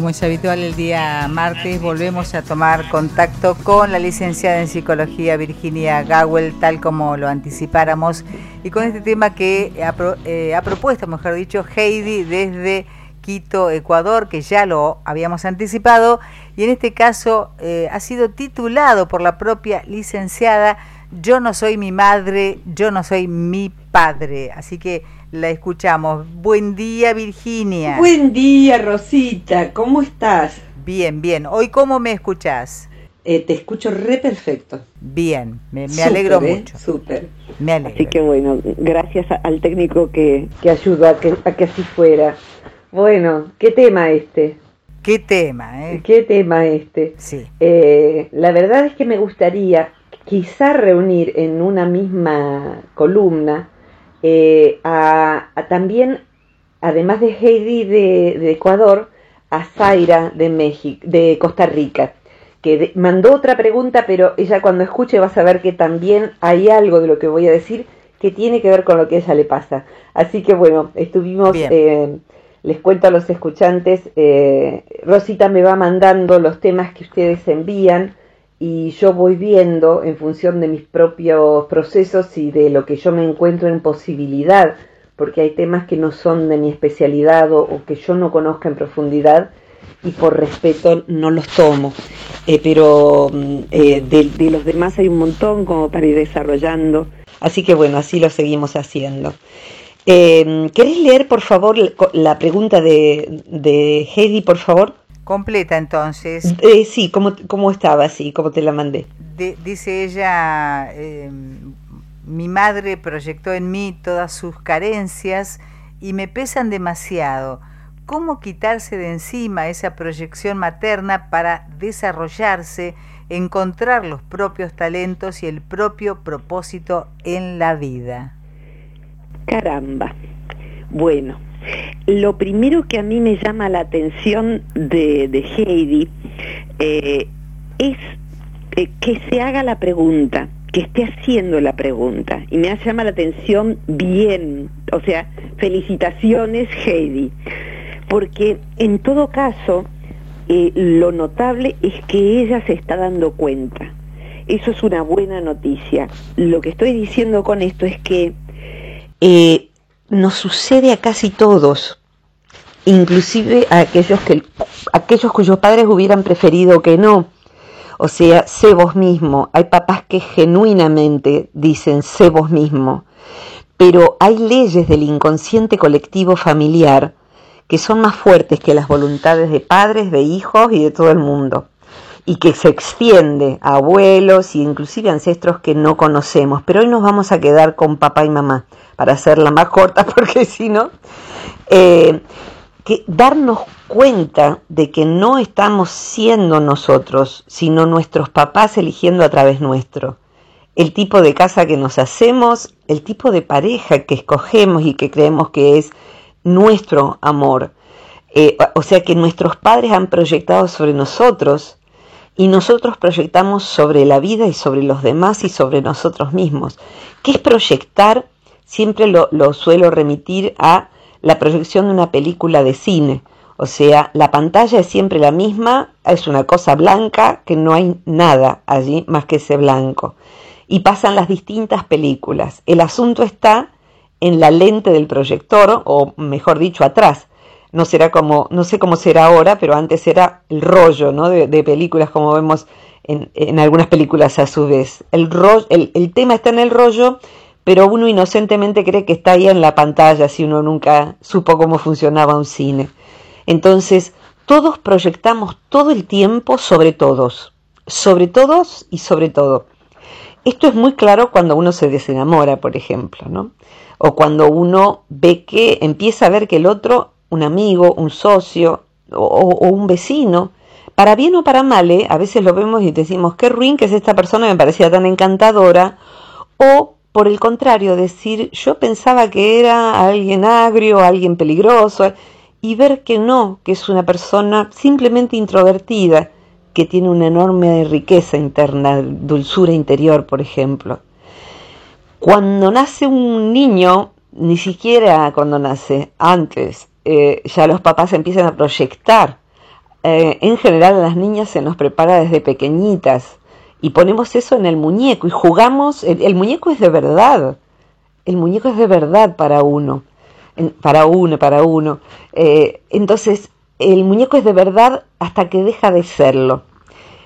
Como es habitual el día martes, volvemos a tomar contacto con la licenciada en psicología Virginia Gawel, tal como lo anticipáramos, y con este tema que ha, eh, propuesto, mejor dicho, Heidi desde Quito, Ecuador, que ya lo habíamos anticipado, y en este caso eh, ha sido titulado por la propia licenciada Yo no soy mi madre, yo no soy mi padre. Así que la escuchamos. Buen día, Virginia. Buen día, Rosita. ¿Cómo estás? Bien, bien. ¿Hoy cómo me escuchás? Eh, te escucho re perfecto. Bien, me, alegro ¿eh? mucho. Súper. Me alegro. Así que bueno, gracias al técnico que, que ayudó a que, a que así fuera. Bueno, ¿qué tema este? ¿Qué tema, eh? ¿Qué tema este? Sí. Eh, la verdad es que me gustaría quizá reunir en una misma columna eh, a, también, además de Heidi de, Ecuador, a Zaira de, México, de Costa Rica, que mandó otra pregunta, pero ella cuando escuche va a saber que también hay algo de lo que voy a decir que tiene que ver con lo que a ella le pasa. Así que bueno, estuvimos, eh, les cuento a los escuchantes, eh, Rosita me va mandando los temas que ustedes envían y yo voy viendo en función de mis propios procesos y de lo que yo me encuentro en posibilidad, porque hay temas que no son de mi especialidad o, que yo no conozca en profundidad y por respeto no los tomo. Eh, pero mm, eh, de, los demás hay un montón como para ir desarrollando. Así que bueno, así lo seguimos haciendo. Eh, ¿Querés leer por favor la pregunta de, de Heidi, por favor? Completa entonces. Eh, sí, como, como estaba, sí, como te la mandé. dice ella, em, mi madre proyectó en mí todas sus carencias y me pesan demasiado. ¿Cómo quitarse de encima esa proyección materna para desarrollarse, encontrar los propios talentos y el propio propósito en la vida? Caramba. Bueno, lo primero que a mí me llama la atención de, Heidi eh, es eh, que se haga la pregunta, que esté haciendo la pregunta. Y me llama la atención bien, o sea, felicitaciones Heidi, porque en todo caso eh, lo notable es que ella se está dando cuenta. Eso es una buena noticia. Lo que estoy diciendo con esto es que nos sucede a casi todos, inclusive a aquellos, que, aquellos cuyos padres hubieran preferido que no. O sea, sé vos mismo. Hay papás que genuinamente dicen sé vos mismo. Pero hay leyes del inconsciente colectivo familiar que son más fuertes que las voluntades de padres, de hijos y de todo el mundo. Y que se extiende a abuelos e inclusive ancestros que no conocemos. Pero hoy nos vamos a quedar con papá y mamá para hacerla más corta, porque si no, eh, que darnos cuenta de que no estamos siendo nosotros, sino nuestros papás eligiendo a través nuestro. El tipo de casa que nos hacemos, el tipo de pareja que escogemos y que creemos que es nuestro amor. Eh, o sea que nuestros padres han proyectado sobre nosotros y nosotros proyectamos sobre la vida y sobre los demás y sobre nosotros mismos. ¿Qué es proyectar? Siempre lo, suelo remitir a la proyección de una película de cine. O sea, la pantalla es siempre la misma, es una cosa blanca que no hay nada allí más que ese blanco. Y pasan las distintas películas. El asunto está en la lente del proyector, o mejor dicho, atrás. No será como, no sé cómo será ahora, pero antes era el rollo ¿no? de, películas, como vemos en, algunas películas a su vez. El, el, el tema está en el rollo pero uno inocentemente cree que está ahí en la pantalla si uno nunca supo cómo funcionaba un cine. Entonces, todos proyectamos todo el tiempo sobre todos, sobre todos y sobre todo. Esto es muy claro cuando uno se desenamora, por ejemplo, ¿no? O cuando uno ve que empieza a ver que el otro, un amigo, un socio o, un vecino, para bien o para mal, ¿eh? a veces lo vemos y decimos, qué ruin que es esta persona, me parecía tan encantadora, o por el contrario, decir, yo pensaba que era alguien agrio, alguien peligroso, y ver que no, que es una persona simplemente introvertida, que tiene una enorme riqueza interna, dulzura interior, por ejemplo. Cuando nace un niño, ni siquiera cuando nace, antes, eh, ya los papás empiezan a proyectar. Eh, en general a las niñas se nos prepara desde pequeñitas y ponemos eso en el muñeco y jugamos, el, muñeco es de verdad, el muñeco es de verdad para uno, para uno, para uno. Eh, entonces, el muñeco es de verdad hasta que deja de serlo.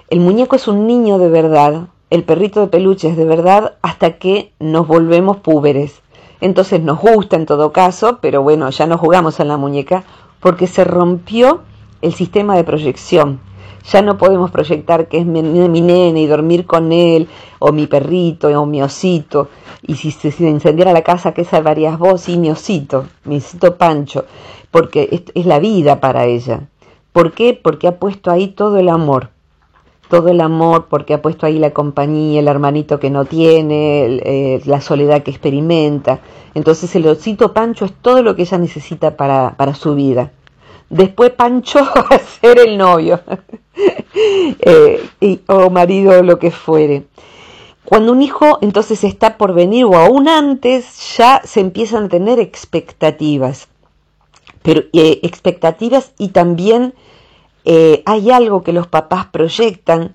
El muñeco es un niño de verdad, el perrito de peluche es de verdad hasta que nos volvemos púberes. Entonces nos gusta en todo caso, pero bueno, ya no jugamos a la muñeca porque se rompió el sistema de proyección ya no podemos proyectar que es mi, nene y dormir con él, o mi perrito, o mi osito. Y si se incendiara la casa, ¿qué salvarías vos? Y mi osito, mi osito Pancho, porque es, es la vida para ella. ¿Por qué? Porque ha puesto ahí todo el amor todo el amor, porque ha puesto ahí la compañía, el hermanito que no tiene, eh, la soledad que experimenta. Entonces el osito Pancho es todo lo que ella necesita para, para su vida. Después Pancho va a ser el novio. Eh, o marido o lo que fuere. Cuando un hijo entonces está por venir o aún antes ya se empiezan a tener expectativas, pero eh, expectativas y también eh, hay algo que los papás proyectan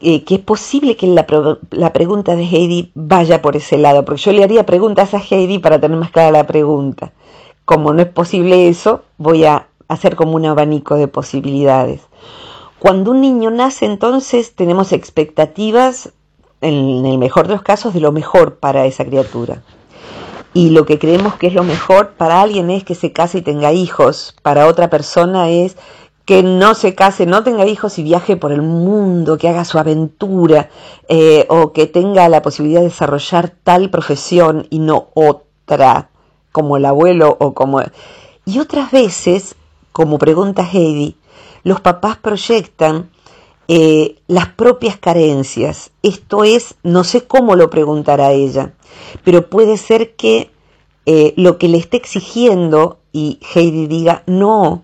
que es posible que la, la, pregunta de Heidi vaya por ese lado, porque yo le haría preguntas a Heidi para tener más clara la pregunta. Como no es posible eso, voy a hacer como un abanico de posibilidades. Cuando un niño nace, entonces tenemos expectativas, en el mejor de los casos, de lo mejor para esa criatura. Y lo que creemos que es lo mejor para alguien es que se case y tenga hijos, para otra persona es que no se case, no tenga hijos y viaje por el mundo, que haga su aventura, eh, o que tenga la posibilidad de desarrollar tal profesión y no otra, como el abuelo o como... Y otras veces, como pregunta Heidi, los papás proyectan eh, las propias carencias. Esto es, no sé cómo lo preguntará ella, pero puede ser que eh, lo que le esté exigiendo y Heidi diga no,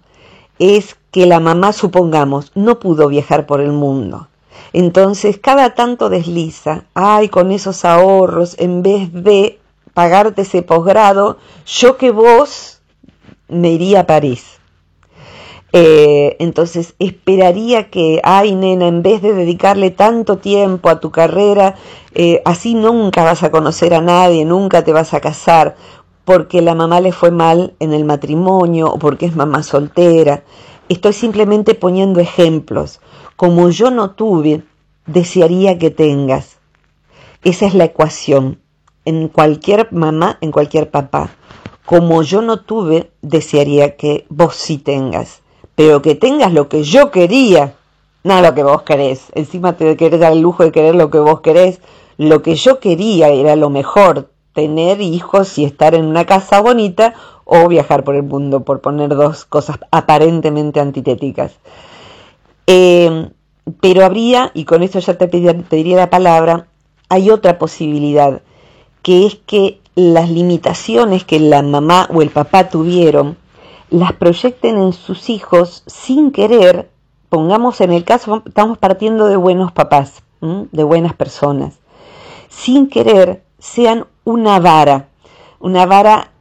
es que la mamá, supongamos, no pudo viajar por el mundo. Entonces, cada tanto desliza, ay, con esos ahorros, en vez de pagarte ese posgrado, yo que vos me iría a París. Eh, entonces esperaría que, ay nena, en vez de dedicarle tanto tiempo a tu carrera, eh, así nunca vas a conocer a nadie, nunca te vas a casar, porque la mamá le fue mal en el matrimonio o porque es mamá soltera. Estoy simplemente poniendo ejemplos. Como yo no tuve, desearía que tengas. Esa es la ecuación. En cualquier mamá, en cualquier papá. Como yo no tuve, desearía que vos sí tengas pero que tengas lo que yo quería, no lo que vos querés. Encima te querés dar el lujo de querer lo que vos querés. Lo que yo quería era lo mejor, tener hijos y estar en una casa bonita o viajar por el mundo, por poner dos cosas aparentemente antitéticas. Eh, pero habría, y con esto ya te pediría la palabra, hay otra posibilidad, que es que las limitaciones que la mamá o el papá tuvieron las proyecten en sus hijos sin querer, pongamos en el caso, estamos partiendo de buenos papás, de buenas personas, sin querer sean una vara. Una vara,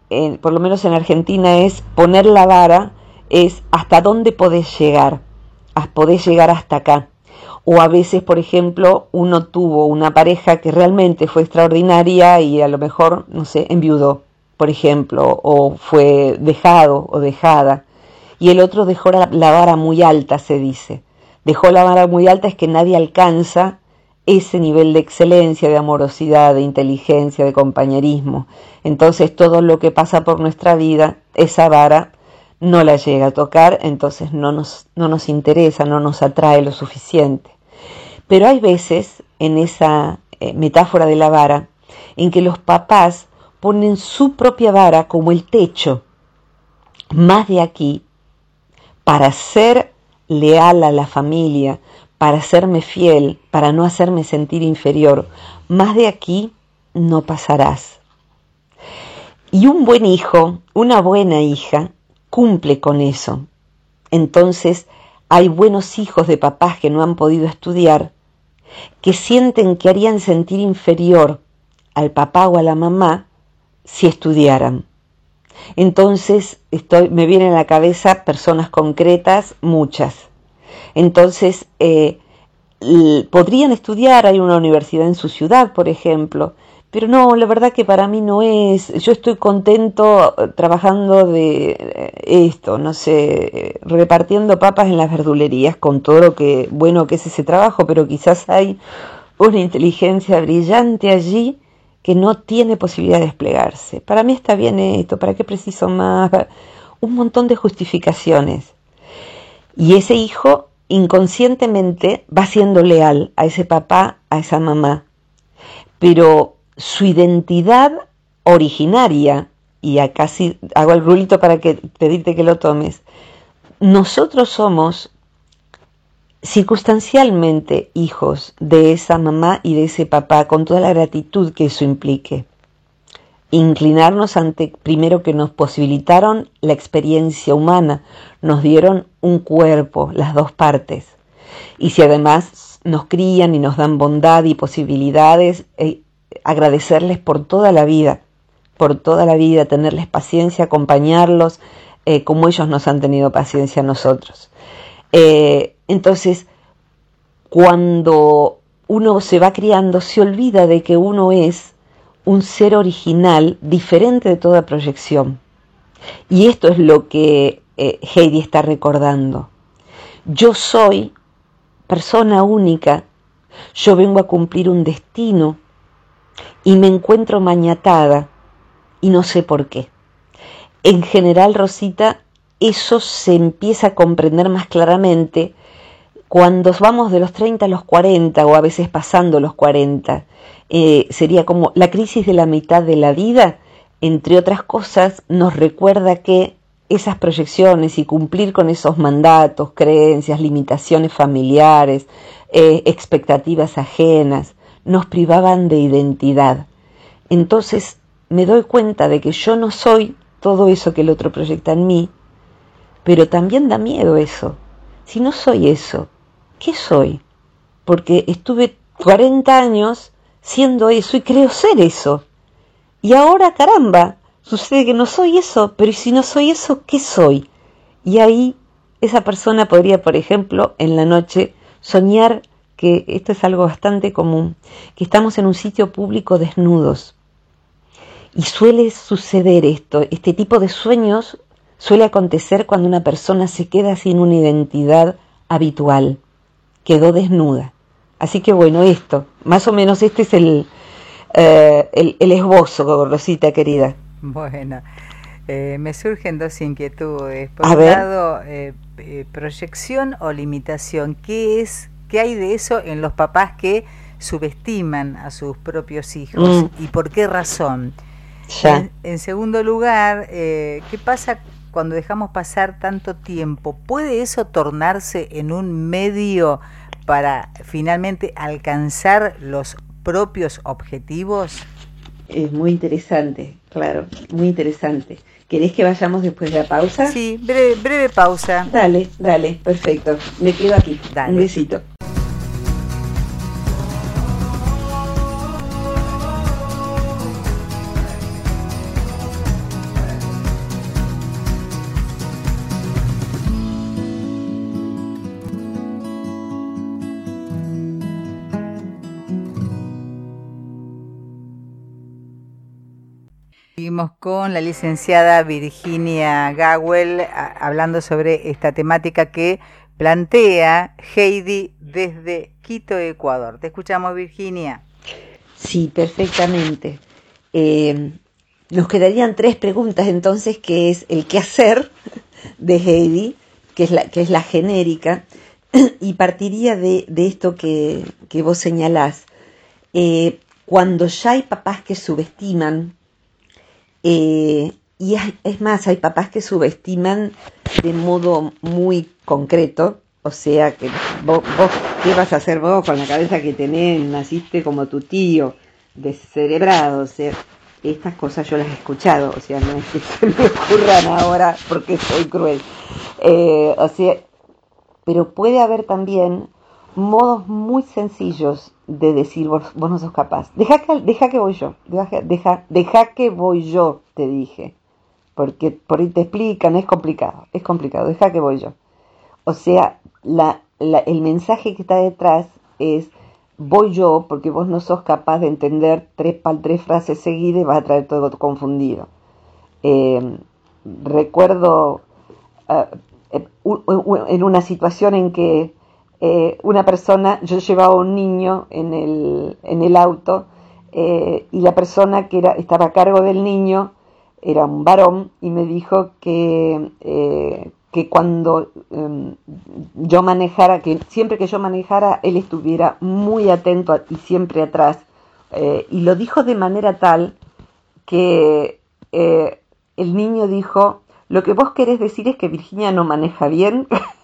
por lo menos en Argentina, es poner la vara, es hasta dónde podés llegar, podés llegar hasta acá. O a veces, por ejemplo, uno tuvo una pareja que realmente fue extraordinaria y a lo mejor, no sé, enviudó por ejemplo, o fue dejado o dejada, y el otro dejó la, vara muy alta, se dice. Dejó la vara muy alta es que nadie alcanza ese nivel de excelencia, de amorosidad, de inteligencia, de compañerismo. Entonces todo lo que pasa por nuestra vida, esa vara no la llega a tocar, entonces no nos, no nos interesa, no nos atrae lo suficiente. Pero hay veces en esa eh, metáfora de la vara en que los papás ponen su propia vara como el techo. Más de aquí, para ser leal a la familia, para serme fiel, para no hacerme sentir inferior, más de aquí no pasarás. Y un buen hijo, una buena hija, cumple con eso. Entonces, hay buenos hijos de papás que no han podido estudiar, que sienten que harían sentir inferior al papá o a la mamá si estudiaran. Entonces, estoy, me vienen a la cabeza personas concretas, muchas. Entonces, eh, podrían estudiar, hay una universidad en su ciudad, por ejemplo, pero no, la verdad que para mí no es, yo estoy contento eh, trabajando de eh, esto, no sé, repartiendo papas en las verdulerías con todo lo que bueno que es ese trabajo, pero quizás hay una inteligencia brillante allí que no tiene posibilidad de desplegarse. Para mí está bien esto, ¿para qué preciso más? Un montón de justificaciones. Y ese hijo inconscientemente va siendo leal a ese papá, a esa mamá. Pero su identidad originaria, y acá sí hago el rulito para que, pedirte que lo tomes, nosotros somos circunstancialmente hijos de esa mamá y de ese papá, con toda la gratitud que eso implique. Inclinarnos ante, primero que nos posibilitaron la experiencia humana, nos dieron un cuerpo, las dos partes. Y si además nos crían y nos dan bondad y posibilidades, eh, agradecerles por toda la vida, por toda la vida, tenerles paciencia, acompañarlos, eh, como ellos nos han tenido paciencia a nosotros. Eh, entonces, cuando uno se va criando, se olvida de que uno es un ser original diferente de toda proyección. Y esto es lo que eh, Heidi está recordando. Yo soy persona única, yo vengo a cumplir un destino y me encuentro mañatada y no sé por qué. En general, Rosita, eso se empieza a comprender más claramente cuando vamos de los 30 a los 40 o a veces pasando los 40. Eh, sería como la crisis de la mitad de la vida, entre otras cosas, nos recuerda que esas proyecciones y cumplir con esos mandatos, creencias, limitaciones familiares, eh, expectativas ajenas, nos privaban de identidad. Entonces me doy cuenta de que yo no soy todo eso que el otro proyecta en mí, pero también da miedo eso. Si no soy eso, ¿qué soy? Porque estuve 40 años siendo eso y creo ser eso. Y ahora, caramba, sucede que no soy eso, pero si no soy eso, ¿qué soy? Y ahí esa persona podría, por ejemplo, en la noche soñar que esto es algo bastante común, que estamos en un sitio público desnudos. Y suele suceder esto, este tipo de sueños suele acontecer cuando una persona se queda sin una identidad habitual, quedó desnuda. Así que bueno, esto, más o menos este es el, eh, el, esbozo, Rosita querida. Bueno, eh, me surgen dos inquietudes. Por un lado, eh, proyección o limitación. ¿Qué es ¿Qué hay de eso en los papás que subestiman a sus propios hijos? Mm. ¿Y por qué razón? En, segundo lugar, ¿qué pasa cuando dejamos pasar tanto tiempo? ¿Puede eso tornarse en un medio para finalmente alcanzar los propios objetivos? Es muy interesante, claro, muy interesante. ¿Querés que vayamos después de la pausa? Sí, breve, breve pausa. Dale, dale, perfecto. Me quedo aquí. Un besito. Con la licenciada Virginia Gawel hablando sobre esta temática que plantea Heidi desde Quito, Ecuador. Te escuchamos, Virginia. Sí, perfectamente. Eh, nos quedarían tres preguntas entonces, que es el qué hacer de Heidi, que es la, que es la genérica, y partiría de, esto que, vos señalás. Eh, cuando ya hay papás que subestiman eh, y es más, hay papás que subestiman de modo muy concreto, o sea, que vos, ¿qué vas a hacer vos con la cabeza que tenés? Naciste como tu tío. descerebrado, o sea, estas cosas yo las he escuchado, o sea, no es que se me ocurran ahora porque soy cruel. Eh, o sea, pero puede haber también modos muy sencillos de decir vos, vos no sos capaz. Deja que, deja que voy yo, deja, deja, deja que voy yo, te dije. Porque por ahí te explican, es complicado, es complicado, deja que voy yo. O sea, la, el mensaje que está detrás es voy yo porque vos no sos capaz de entender tres, tres frases seguidas y vas a traer todo confundido. Eh, recuerdo eh, eh, en una situación en que una persona, yo llevaba un niño en el, en el auto y la persona que era, estaba a cargo del niño era un varón y me dijo que que cuando em, yo manejara, que siempre que yo manejara, él estuviera muy atento y siempre atrás. Eh, y lo dijo de manera tal que eh, el niño dijo, lo que vos querés decir es que Virginia no maneja bien.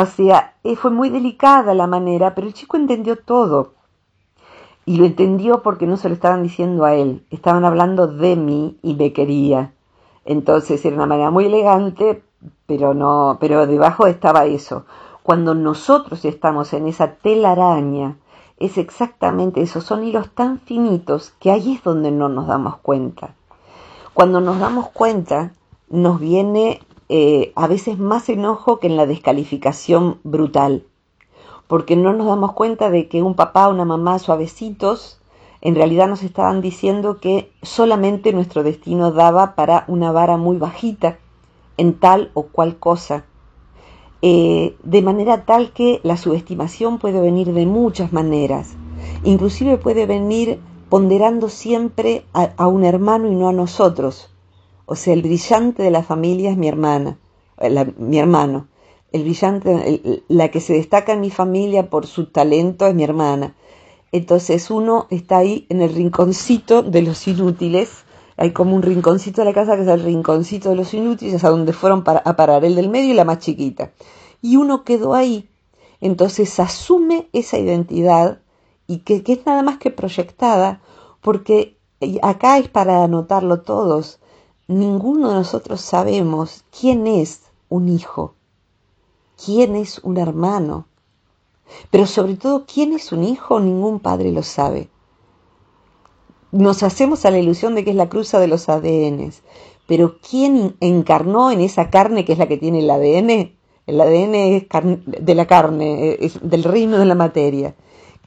o sea, eh, fue muy delicada la manera, pero el chico entendió todo. Y lo entendió porque no se lo estaban diciendo a él, estaban hablando de mí y me quería. Entonces era una manera muy elegante, pero no, pero debajo estaba eso. Cuando nosotros estamos en esa telaraña, es exactamente eso, son hilos tan finitos que ahí es donde no nos damos cuenta. Cuando nos damos cuenta, nos viene eh, a veces más enojo que en la descalificación brutal, porque no nos damos cuenta de que un papá, una mamá suavecitos, en realidad nos estaban diciendo que solamente nuestro destino daba para una vara muy bajita en tal o cual cosa, eh, de manera tal que la subestimación puede venir de muchas maneras, inclusive puede venir ponderando siempre a, un hermano y no a nosotros. O sea, el brillante de la familia es mi hermana, eh, mi hermano. El brillante, la que se destaca en mi familia por su talento es mi hermana. Entonces uno está ahí en el rinconcito de los inútiles hay como un rinconcito de la casa que es el rinconcito de los inútiles, a donde fueron a parar el del medio y la más chiquita. Y uno quedó ahí. Entonces asume esa identidad y que, es nada más que proyectada, porque acá es para anotarlo todos. Ninguno de nosotros sabemos quién es un hijo, quién es un hermano, pero sobre todo quién es un hijo, ningún padre lo sabe nos hacemos a la ilusión de que es la cruza de los ADNs, pero ¿quién encarnó en esa carne que es la que tiene el ADN? El ADN es de la carne, del reino de la materia.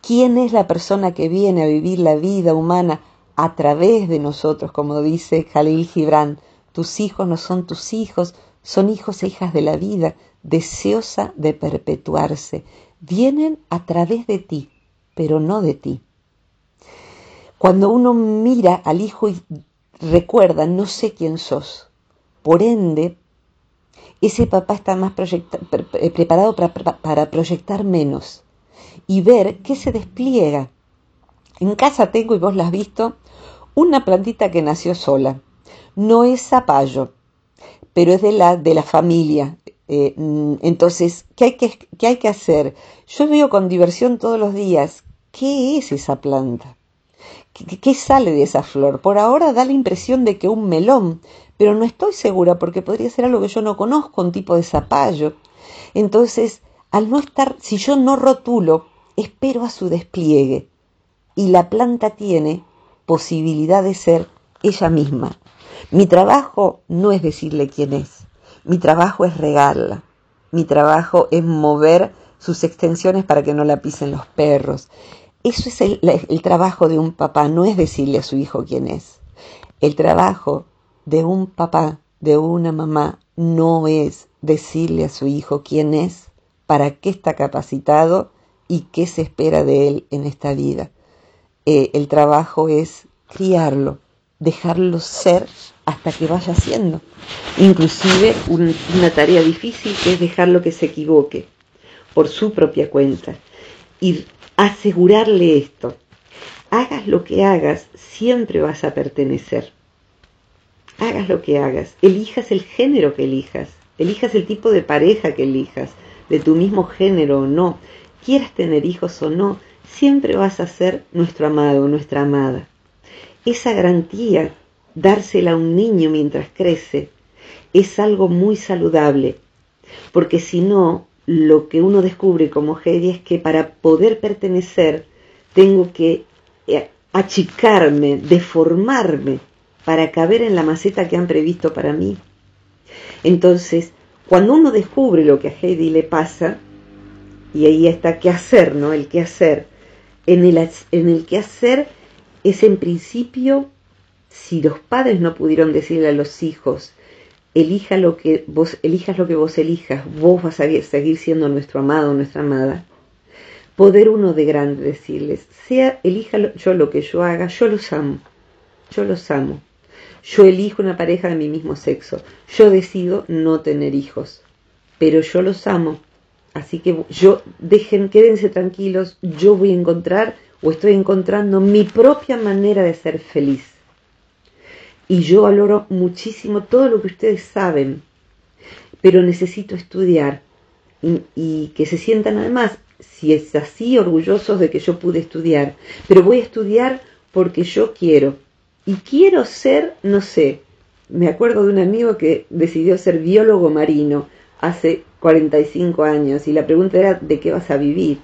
¿Quién es la persona que viene a vivir la vida humana a través de nosotros, como dice Jalil Gibran? Tus hijos no son tus hijos, son hijos e hijas de la vida, deseosa de perpetuarse. Vienen a través de ti, pero no de ti. Cuando uno mira al hijo y recuerda, no sé quién sos, por ende, ese papá está más preparado para, proyectar menos y ver qué se despliega. En casa tengo, y vos la has visto, una plantita que nació sola. No es zapallo, pero es de la, de la familia. Eh, mm, entonces, ¿qué hay que, ¿qué hay que hacer? Yo veo con diversión todos los días, ¿qué es esa planta? ¿Qué, sale de esa flor? Por ahora da la impresión de que un melón, pero no estoy segura porque podría ser algo que yo no conozco, un tipo de zapallo. Entonces, al no estar, si yo no rotulo, espero a su despliegue. Y la planta tiene posibilidad de ser ella misma. Mi trabajo no es decirle quién es, mi trabajo es regarla, mi trabajo es mover sus extensiones para que no la pisen los perros, eso es el, trabajo de un papá, no es decirle a su hijo quién es. El trabajo de un papá, de una mamá, no es decirle a su hijo quién es, para qué está capacitado y qué se espera de él en esta vida. Eh, el trabajo es criarlo, dejarlo ser hasta que vaya siendo. Inclusive una tarea difícil es dejarlo que se equivoque por su propia cuenta. Y asegurarle esto. Hagas lo que hagas, siempre vas a pertenecer. Hagas lo que hagas, elijas el género que elijas, elijas el tipo de pareja que elijas, de tu mismo género o no, quieras tener hijos o no, siempre vas a ser nuestro amado, nuestra amada. Esa garantía, dársela a un niño mientras crece, es algo muy saludable, porque si no, lo que uno descubre como Heidi es que para poder pertenecer tengo que eh, achicarme, deformarme para caber en la maceta que han previsto para mí. Entonces, cuando uno descubre lo que a Heidi le pasa, y ahí está qué hacer, ¿no? El qué hacer. En el, en el qué hacer es en principio, si los padres no pudieron decirle a los hijos, elija lo que vos, elijas lo que vos elijas, vos vas a seguir siendo nuestro amado, nuestra amada. Poder uno de grande decirles, sea, elija yo lo que yo haga, yo los amo, yo los amo. Yo elijo una pareja de mi mismo sexo, yo decido no tener hijos, pero yo los amo. Así que yo dejen, quédense tranquilos, yo voy a encontrar o estoy encontrando mi propia manera de ser feliz. Y yo valoro muchísimo todo lo que ustedes saben, pero necesito estudiar y, que se sientan además, si es así, orgullosos de que yo pude estudiar, pero voy a estudiar porque yo quiero. Y quiero ser, no sé, me acuerdo de un amigo que decidió ser biólogo marino hace 45 años y la pregunta era ¿de qué vas a vivir?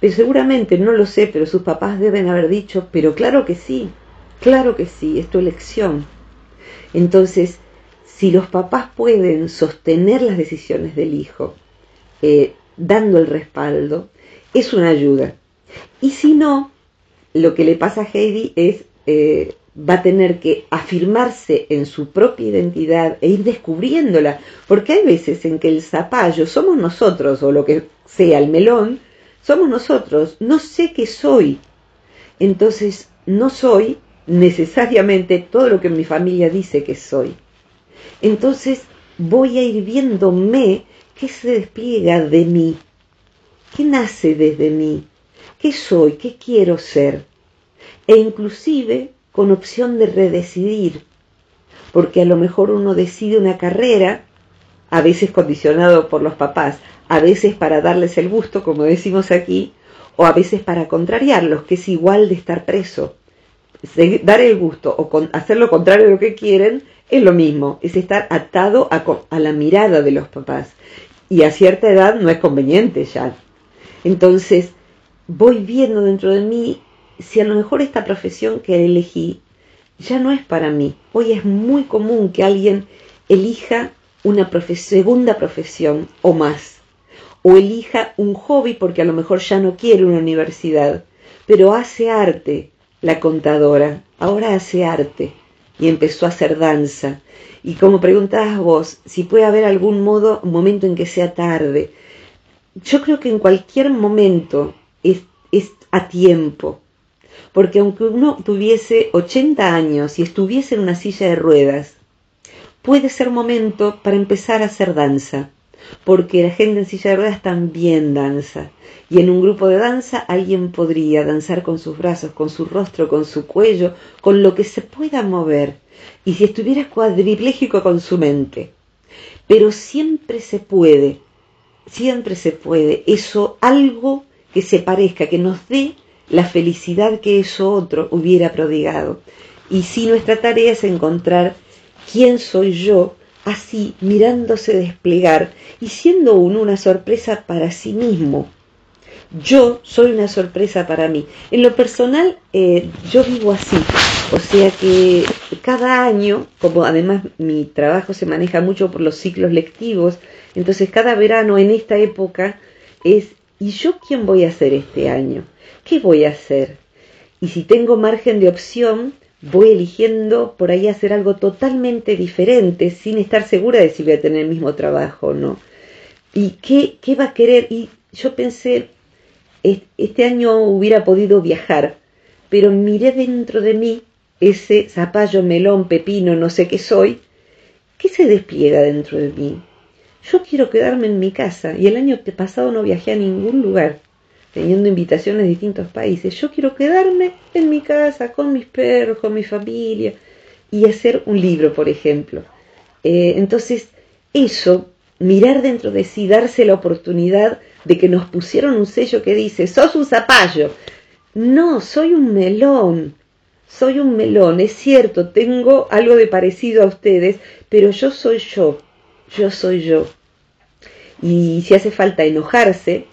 Pero seguramente, no lo sé, pero sus papás deben haber dicho, pero claro que sí, claro que sí, es tu elección. Entonces, si los papás pueden sostener las decisiones del hijo, eh, dando el respaldo, es una ayuda. Y si no, lo que le pasa a Heidi es eh, va a tener que afirmarse en su propia identidad e ir descubriéndola, porque hay veces en que el zapallo somos nosotros, o lo que sea el melón, somos nosotros, no sé qué soy. Entonces, no soy necesariamente todo lo que mi familia dice que soy. Entonces, voy a ir viéndome qué se despliega de mí, qué nace desde mí, qué soy, qué quiero ser. E inclusive con opción de redecidir, porque a lo mejor uno decide una carrera, a veces condicionado por los papás, a veces para darles el gusto, como decimos aquí, o a veces para contrariarlos, que es igual de estar preso. Dar el gusto o hacer lo contrario de lo que quieren es lo mismo, es estar atado a, a la mirada de los papás. Y a cierta edad no es conveniente ya. Entonces, voy viendo dentro de mí si a lo mejor esta profesión que elegí ya no es para mí. Hoy es muy común que alguien elija una segunda profesión o más, o elija un hobby porque a lo mejor ya no quiere una universidad, pero hace arte, la contadora, ahora hace arte y empezó a hacer danza. Y como preguntabas vos, si puede haber algún modo, momento en que sea tarde, yo creo que en cualquier momento es a tiempo porque aunque uno tuviese 80 años y estuviese en una silla de ruedas, puede ser momento para empezar a hacer danza, porque la gente en silla de ruedas también danza. Y en un grupo de danza alguien podría danzar con sus brazos, con su rostro, con su cuello, con lo que se pueda mover. Y si estuviera cuadripléjico con su mente. Pero siempre se puede, siempre se puede. Eso, algo que se parezca, que nos dé la felicidad que eso otro hubiera prodigado. Y si nuestra tarea es encontrar quién soy yo, así mirándose desplegar y siendo uno una sorpresa para sí mismo. Yo soy una sorpresa para mí. En lo personal, eh, yo vivo así. O sea que cada año, como además mi trabajo se maneja mucho por los ciclos lectivos, entonces cada verano en esta época es, ¿y yo quién voy a ser este año? ¿qué voy a hacer? Y si tengo margen de opción, voy eligiendo por ahí hacer algo totalmente diferente sin estar segura de si voy a tener el mismo trabajo o no. ¿Y qué, qué va a querer? Y yo pensé, este año hubiera podido viajar, pero miré dentro de mí ese zapallo, melón, pepino, no sé qué soy, ¿qué se despliega dentro de mí? Yo quiero quedarme en mi casa y el año pasado no viajé a ningún lugar teniendo invitaciones de distintos países. Yo quiero quedarme en mi casa con mis perros, con mi familia y hacer un libro, por ejemplo. Eh, entonces, eso, mirar dentro de sí, darse la oportunidad de que nos pusieron un sello que dice, sos un zapallo. No, soy un melón, soy un melón, es cierto, tengo algo de parecido a ustedes, pero yo soy yo, yo soy yo. Y si hace falta enojarse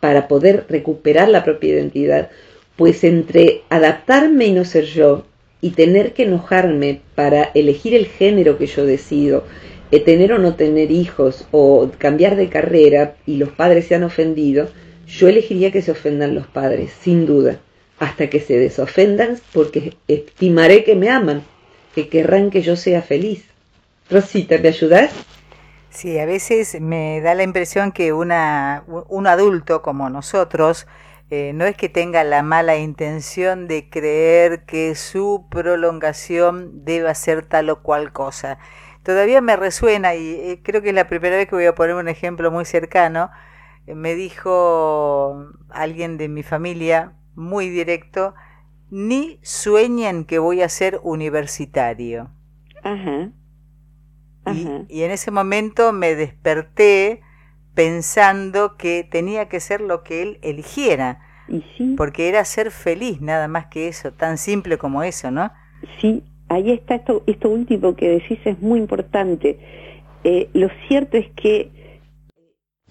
para poder recuperar la propia identidad, pues entre adaptarme y no ser yo, y tener que enojarme para elegir el género que yo decido, eh, tener o no tener hijos, o cambiar de carrera y los padres se han ofendido, yo elegiría que se ofendan los padres, sin duda, hasta que se desofendan porque estimaré que me aman, que querrán que yo sea feliz. Rosita, ¿me ayudas? Sí, a veces me da la impresión que una, un adulto como nosotros eh, no es que tenga la mala intención de creer que su prolongación deba ser tal o cual cosa. Todavía me resuena y eh, creo que es la primera vez que voy a poner un ejemplo muy cercano. Eh, me dijo alguien de mi familia muy directo, ni sueñen que voy a ser universitario. Y en ese momento me desperté pensando que tenía que ser lo que él eligiera. Porque era ser feliz, nada más que eso, tan simple como eso, ¿no? Sí, ahí está esto, esto último que decís es muy importante. Eh, lo cierto es que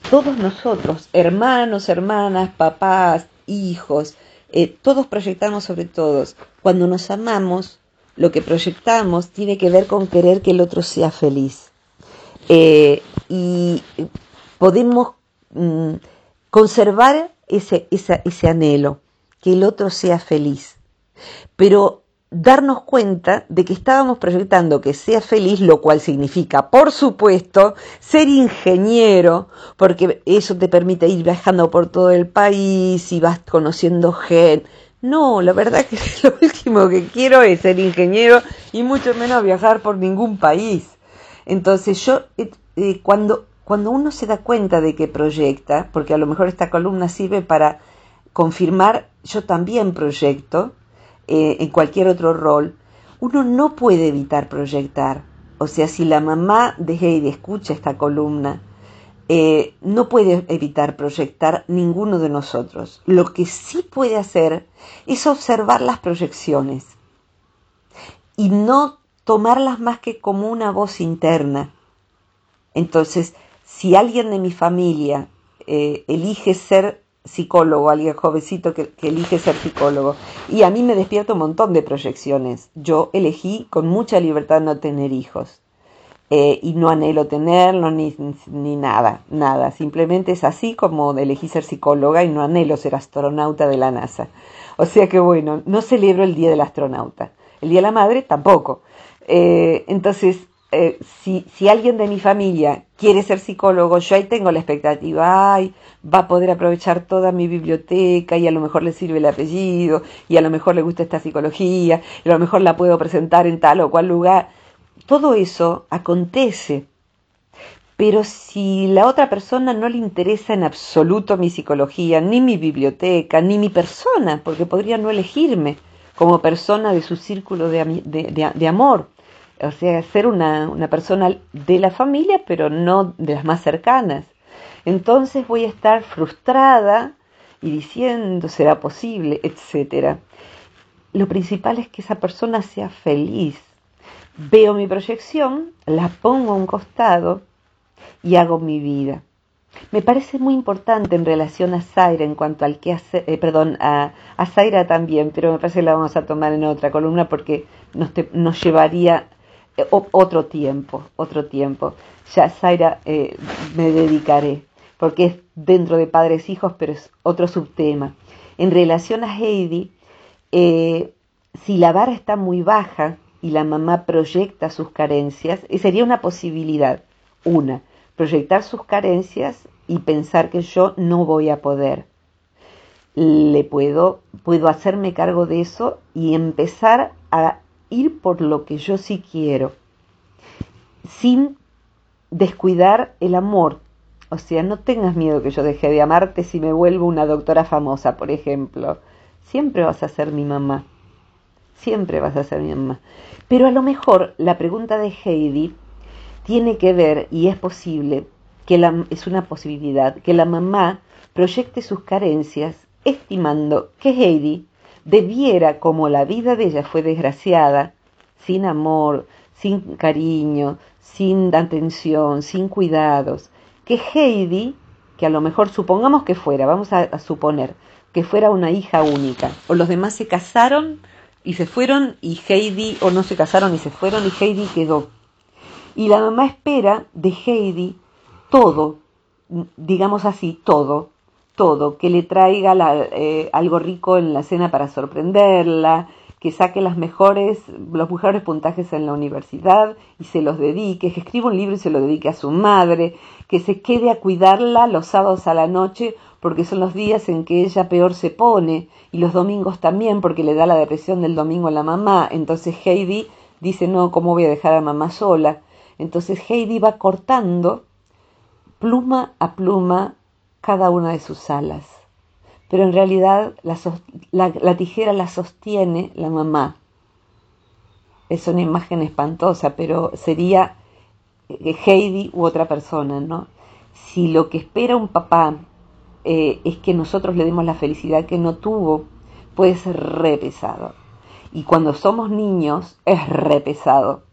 todos nosotros, hermanos, hermanas, papás, hijos, eh, todos proyectamos sobre todos. Cuando nos amamos, lo que proyectamos tiene que ver con querer que el otro sea feliz. Eh, y podemos mm, conservar ese, ese anhelo, que el otro sea feliz. Pero darnos cuenta de que estábamos proyectando que sea feliz, lo cual significa, por supuesto, ser ingeniero, porque eso te permite ir viajando por todo el país y vas conociendo gente. No, la verdad que lo último que quiero es ser ingeniero y mucho menos viajar por ningún país. Entonces yo, eh, eh, cuando cuando uno se da cuenta de que proyecta, porque a lo mejor esta columna sirve para confirmar, yo también proyecto eh, en cualquier otro rol, uno no puede evitar proyectar. O sea, si la mamá de Heidi escucha esta columna, eh, no puede evitar proyectar ninguno de nosotros. Lo que sí puede hacer es observar las proyecciones y no tomarlas más que como una voz interna. Entonces, si alguien de mi familia eh, elige ser psicólogo, alguien jovencito que, elige ser psicólogo, y a mí me despierta un montón de proyecciones. Yo elegí con mucha libertad no tener hijos. Eh, y no anhelo tenerlo ni, ni, nada, nada. Simplemente es así como elegí ser psicóloga y no anhelo ser astronauta de la NASA. O sea que bueno, no celebro el Día del Astronauta. El Día de la Madre tampoco. Eh, entonces, eh, si, si, alguien de mi familia quiere ser psicólogo, yo ahí tengo la expectativa, ay, va a poder aprovechar toda mi biblioteca y a lo mejor le sirve el apellido y a lo mejor le gusta esta psicología y a lo mejor la puedo presentar en tal o cual lugar. Todo eso acontece. Pero si la otra persona no le interesa en absoluto mi psicología, ni mi biblioteca, ni mi persona, porque podría no elegirme como persona de su círculo de, amor, o sea, ser una, una persona de la familia, pero no de las más cercanas. Entonces voy a estar frustrada y diciendo, será posible, etcétera. Lo principal es que esa persona sea feliz. Veo mi proyección, la pongo a un costado y hago mi vida. Me parece muy importante en relación a Zaira en cuanto al que hace, eh, perdón, a, Zaira también, pero me parece que la vamos a tomar en otra columna porque nos, nos llevaría eh, otro tiempo, otro tiempo. Ya, Zaira, eh, me dedicaré, porque es dentro de padres e hijos, pero es otro subtema. En relación a Heidi, si la vara está muy baja y la mamá proyecta sus carencias, sería una posibilidad. Una, proyectar sus carencias y pensar que yo no voy a poder. Le puedo, puedo hacerme cargo de eso y empezar a ir por lo que yo sí quiero, sin descuidar el amor. O sea, no tengas miedo que yo deje de amarte si me vuelvo una doctora famosa, por ejemplo. Siempre vas a ser mi mamá. Siempre vas a ser mi mamá. Pero a lo mejor la pregunta de Heidi tiene que ver, y es posible, que la, es una posibilidad, que la mamá proyecte sus carencias estimando que Heidi debiera, como la vida de ella fue desgraciada, sin amor, sin cariño, sin atención, sin cuidados, que Heidi, que a lo mejor supongamos que fuera, vamos a, suponer que fuera una hija única, o los demás se casaron y se fueron y Heidi, o no se casaron y se fueron y Heidi quedó. Y la mamá espera de Heidi todo, digamos así, todo, todo, que le traiga eh, algo rico en la cena para sorprenderla, que saque las mejores, los mejores puntajes en la universidad y se los dedique, que escriba un libro y se lo dedique a su madre, que se quede a cuidarla los sábados a la noche porque son los días en que ella peor se pone y los domingos también porque le da la depresión del domingo a la mamá. Entonces Heidi dice, no, ¿cómo voy a dejar a mamá sola? Entonces Heidi va cortando pluma a pluma cada una de sus alas pero en realidad la, tijera la sostiene la mamá. Es una imagen espantosa, pero sería eh, Heidi u otra persona, ¿no? Si lo que espera un papá eh, es que nosotros le demos la felicidad que no tuvo, puede ser re pesado. Y cuando somos niños es re pesado,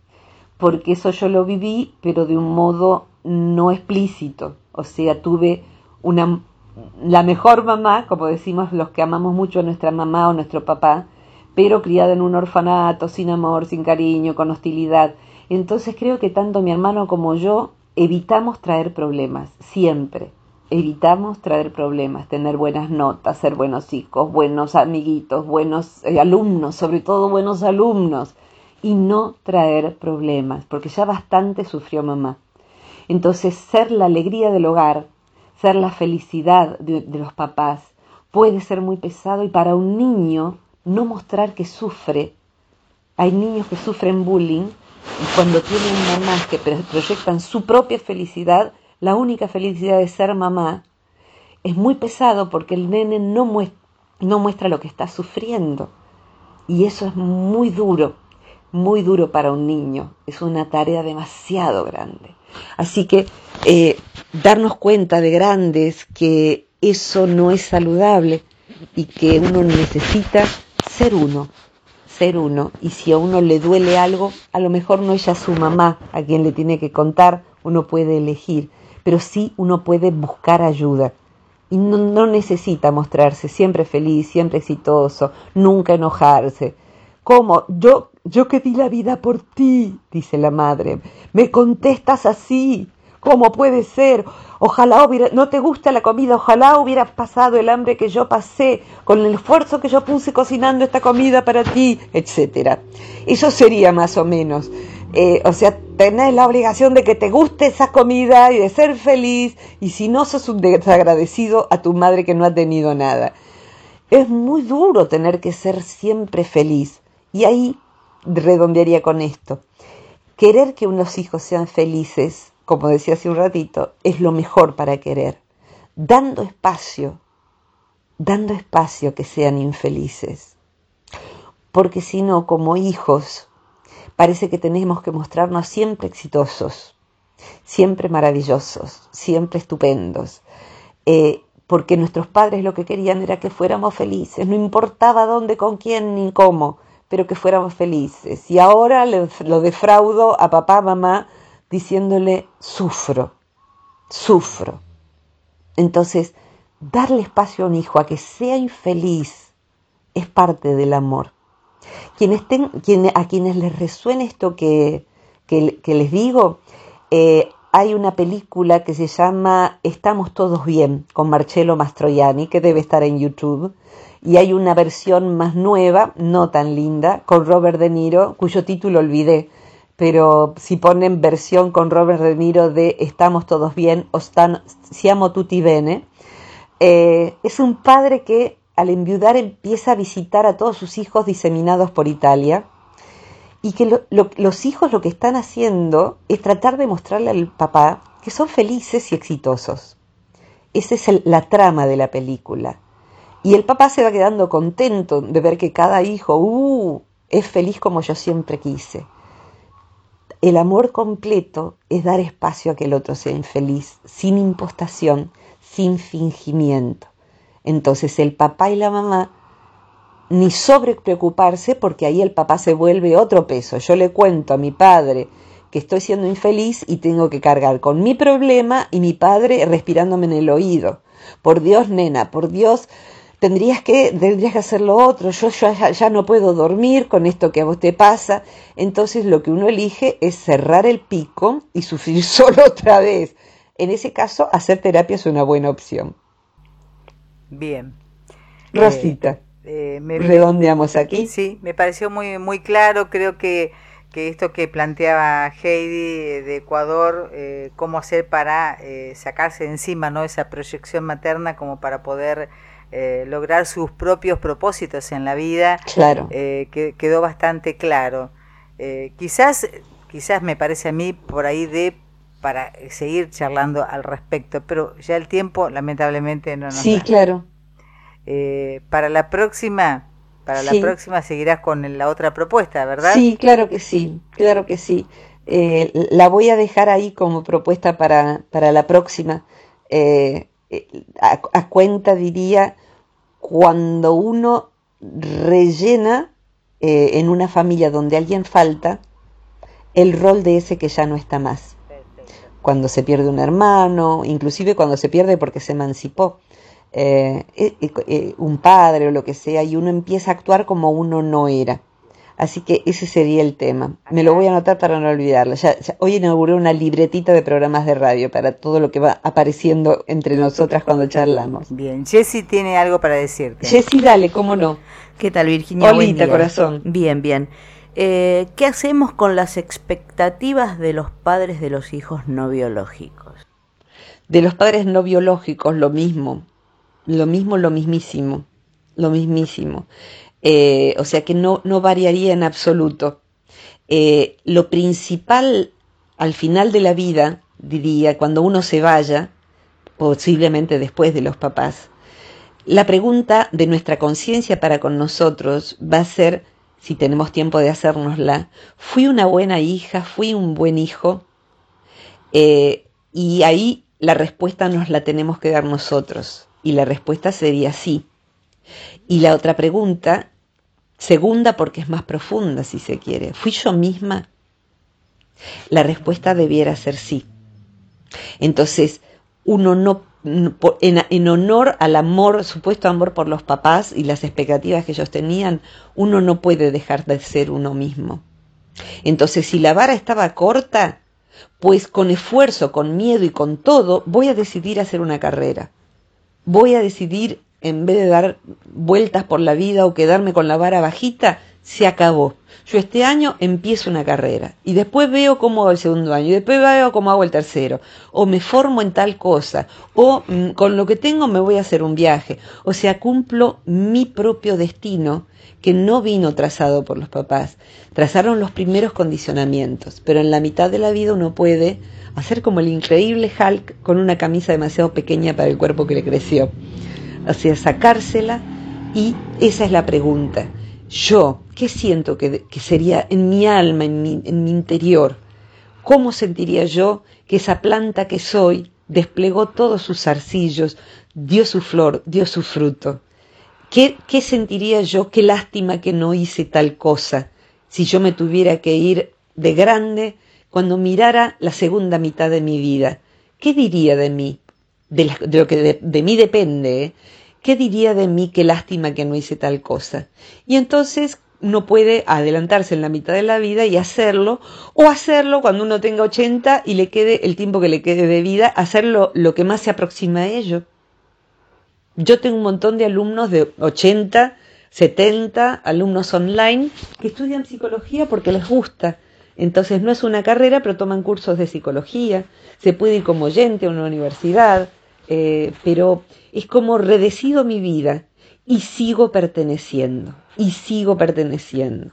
porque eso yo lo viví, pero de un modo no explícito. O sea, tuve una la mejor mamá, como decimos los que amamos mucho a nuestra mamá o nuestro papá, pero criada en un orfanato, sin amor, sin cariño, con hostilidad. Entonces creo que tanto mi hermano como yo evitamos traer problemas, siempre. Evitamos traer problemas, tener buenas notas, ser buenos hijos, buenos amiguitos, buenos eh, alumnos, sobre todo buenos alumnos, y no traer problemas, porque ya bastante sufrió mamá. Entonces, ser la alegría del hogar, ser la felicidad de, los papás puede ser muy pesado y para un niño no mostrar que sufre. Hay niños que sufren bullying y cuando tienen mamás que proyectan su propia felicidad, la única felicidad de ser mamá, es muy pesado porque el nene no muestra, no muestra lo que está sufriendo. Y eso es muy duro, muy duro para un niño. Es una tarea demasiado grande. Así que eh, darnos cuenta de grandes que eso no es saludable y que uno necesita ser uno, ser uno. Y si a uno le duele algo, a lo mejor no es ya su mamá a quien le tiene que contar, uno puede elegir, pero sí uno puede buscar ayuda. Y no, no necesita mostrarse siempre feliz, siempre exitoso, nunca enojarse. ¿Cómo? Yo, yo que di la vida por ti, dice la madre. Me contestas así. ¿Cómo puede ser? Ojalá hubiera, no te gusta la comida, ojalá hubieras pasado el hambre que yo pasé, con el esfuerzo que yo puse cocinando esta comida para ti, etcétera. Eso sería más o menos. Eh, o sea, tener la obligación de que te guste esa comida y de ser feliz, y si no sos un desagradecido a tu madre que no ha tenido nada. Es muy duro tener que ser siempre feliz. Y ahí redondearía con esto. Querer que unos hijos sean felices como decía hace un ratito, es lo mejor para querer, dando espacio, dando espacio que sean infelices. Porque si no, como hijos, parece que tenemos que mostrarnos siempre exitosos, siempre maravillosos, siempre estupendos. Eh, porque nuestros padres lo que querían era que fuéramos felices, no importaba dónde, con quién ni cómo, pero que fuéramos felices. Y ahora lo defraudo a papá, mamá, diciéndole, sufro, sufro. Entonces, darle espacio a un hijo a que sea infeliz es parte del amor. Quienes a quienes les resuene esto que, que, les digo, eh, hay una película que se llama Estamos todos bien con Marcello Mastroianni, que debe estar en YouTube, y hay una versión más nueva, no tan linda, con Robert De Niro, cuyo título olvidé, pero si ponen versión con Robert De Niro de Estamos todos bien o Siamo tutti bene, eh, es un padre que al enviudar empieza a visitar a todos sus hijos diseminados por Italia y que los hijos lo que están haciendo es tratar de mostrarle al papá que son felices y exitosos. Esa es la trama de la película. Y el papá se va quedando contento de ver que cada hijo uh, es feliz como yo siempre quise el amor completo es dar espacio a que el otro sea infeliz, sin impostación, sin fingimiento. Entonces el papá y la mamá ni sobre preocuparse porque ahí el papá se vuelve otro peso. Yo le cuento a mi padre que estoy siendo infeliz y tengo que cargar con mi problema y mi padre respirándome en el oído. Por Dios, nena, por Dios, tendrías que, tendrías que hacer lo otro, yo ya, ya, no puedo dormir con esto que a vos te pasa. Entonces lo que uno elige es cerrar el pico y sufrir solo otra vez. En ese caso, hacer terapia es una buena opción. Bien. Rosita, eh, eh, me, redondeamos aquí. Sí, me pareció muy, muy claro, creo que que esto que planteaba Heidi de Ecuador, eh, cómo hacer para eh, sacarse de encima ¿no? esa proyección materna como para poder eh, lograr sus propios propósitos en la vida, claro. que, quedó bastante claro. quizás, quizás me parece a mí por ahí de para seguir charlando al respecto, pero ya el tiempo lamentablemente no nos Sí, claro. para la próxima para la próxima seguirás con la otra propuesta, ¿verdad? Sí, claro que sí, claro que sí. Eh, la voy a dejar ahí como propuesta para, para la próxima. Eh, eh, a, cuenta, diría, cuando uno rellena en una familia donde alguien falta el rol de ese que ya no está más. Cuando se pierde un hermano, inclusive cuando se pierde porque se emancipó. Eh, eh, eh, un padre o lo que sea, y uno empieza a actuar como uno no era. Así que ese sería el tema. Me lo voy a anotar para no olvidarlo. Ya, hoy inauguré una libretita de programas de radio para todo lo que va apareciendo entre nosotras cuando charlamos. Bien, Jessy tiene algo para decirte. Jessy, dale, cómo no. ¿Qué tal, Virginia? Olita, corazón. Bien, bien. ¿Qué hacemos con las expectativas de los padres de los hijos no biológicos? De los padres no biológicos, lo mismo lo mismo, lo mismísimo, lo mismísimo. Eh, o sea que no, no variaría en absoluto. Eh, lo principal al final de la vida, diría, cuando uno se vaya, posiblemente después de los papás, la pregunta de nuestra conciencia para con nosotros va a ser, si tenemos tiempo de hacérnosla, ¿fui una buena hija? ¿Fui un buen hijo? Eh, y ahí la respuesta nos la tenemos que dar nosotros. Y la respuesta sería sí. Y la otra pregunta, segunda porque es más profunda si se quiere, ¿fui yo misma? La respuesta debiera ser sí. Entonces, uno no, en, honor al amor, supuesto amor por los papás y las expectativas que ellos tenían, uno no puede dejar de ser uno mismo. Entonces, si la vara estaba corta, pues con esfuerzo, con miedo y con todo, voy a decidir hacer una carrera voy a decidir, en vez de dar vueltas por la vida o quedarme con la vara bajita, se acabó. Yo este año empiezo una carrera y después veo cómo hago el segundo año y después veo cómo hago el tercero. O me formo en tal cosa. O mm, con lo que tengo me voy a hacer un viaje. O sea, cumplo mi propio destino que no vino trazado por los papás. Trazaron los primeros condicionamientos, pero en la mitad de la vida uno puede hacer como el increíble Hulk con una camisa demasiado pequeña para el cuerpo que le creció. O sea, sacársela y esa es la pregunta. Yo, ¿qué siento que, sería en mi alma, en mi, en mi interior? ¿Cómo sentiría yo que esa planta que soy desplegó todos sus zarcillos, dio su flor, dio su fruto? ¿Qué, ¿Qué sentiría yo? Qué lástima que no hice tal cosa. Si yo me tuviera que ir de grande cuando mirara la segunda mitad de mi vida, ¿qué diría de mí? De, lo que de, mí depende, ¿eh? ¿Qué diría de mí? Qué lástima que no hice tal cosa. Y entonces uno puede adelantarse en la mitad de la vida y hacerlo, o hacerlo cuando uno tenga 80 y le quede el tiempo que le quede de vida, hacerlo lo que más se aproxima a ello. Yo tengo un montón de alumnos de 80, 70, alumnos online, que estudian psicología porque les gusta entonces no es una carrera, pero toman cursos de psicología, se puede ir como oyente a una universidad, eh, pero es como redecido mi vida y sigo perteneciendo, y sigo perteneciendo.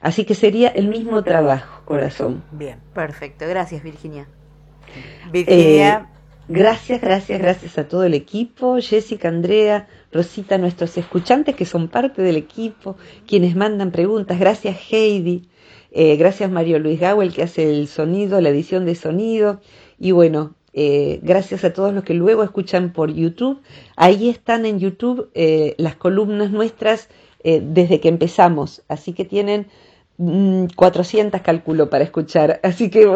Así que sería el mismo trabajo, corazón. Bien, perfecto. Gracias, Virginia. Virginia. Eh, gracias, gracias, gracias a todo el equipo, Jessica, Andrea, Rosita, nuestros escuchantes que son parte del equipo, quienes mandan preguntas. Gracias, Heidi. Eh, gracias Mario Luis Gawel que hace el sonido, la edición de sonido. Y bueno, eh, gracias a todos los que luego escuchan por YouTube. Ahí están en YouTube eh, las columnas nuestras desde que empezamos. Así que tienen 400 mm, calculo para escuchar. Así que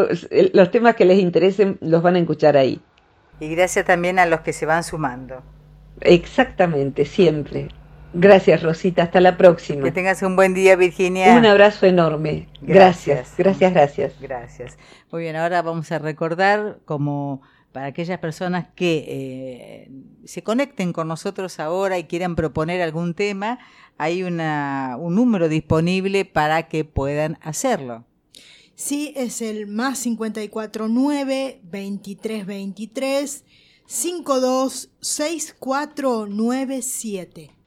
los temas que les interesen los van a escuchar ahí. Y gracias también a los que se van sumando. Exactamente, siempre. Gracias, Rosita. Hasta la próxima. Que tengas un buen día, Virginia. Un abrazo enorme. Gracias, gracias, gracias. Gracias. Muy bien, ahora vamos a recordar como para aquellas personas que eh, se conecten con nosotros ahora y quieran proponer algún tema, hay una, un número disponible para que puedan hacerlo. Sí, es el más 549 2323 526497.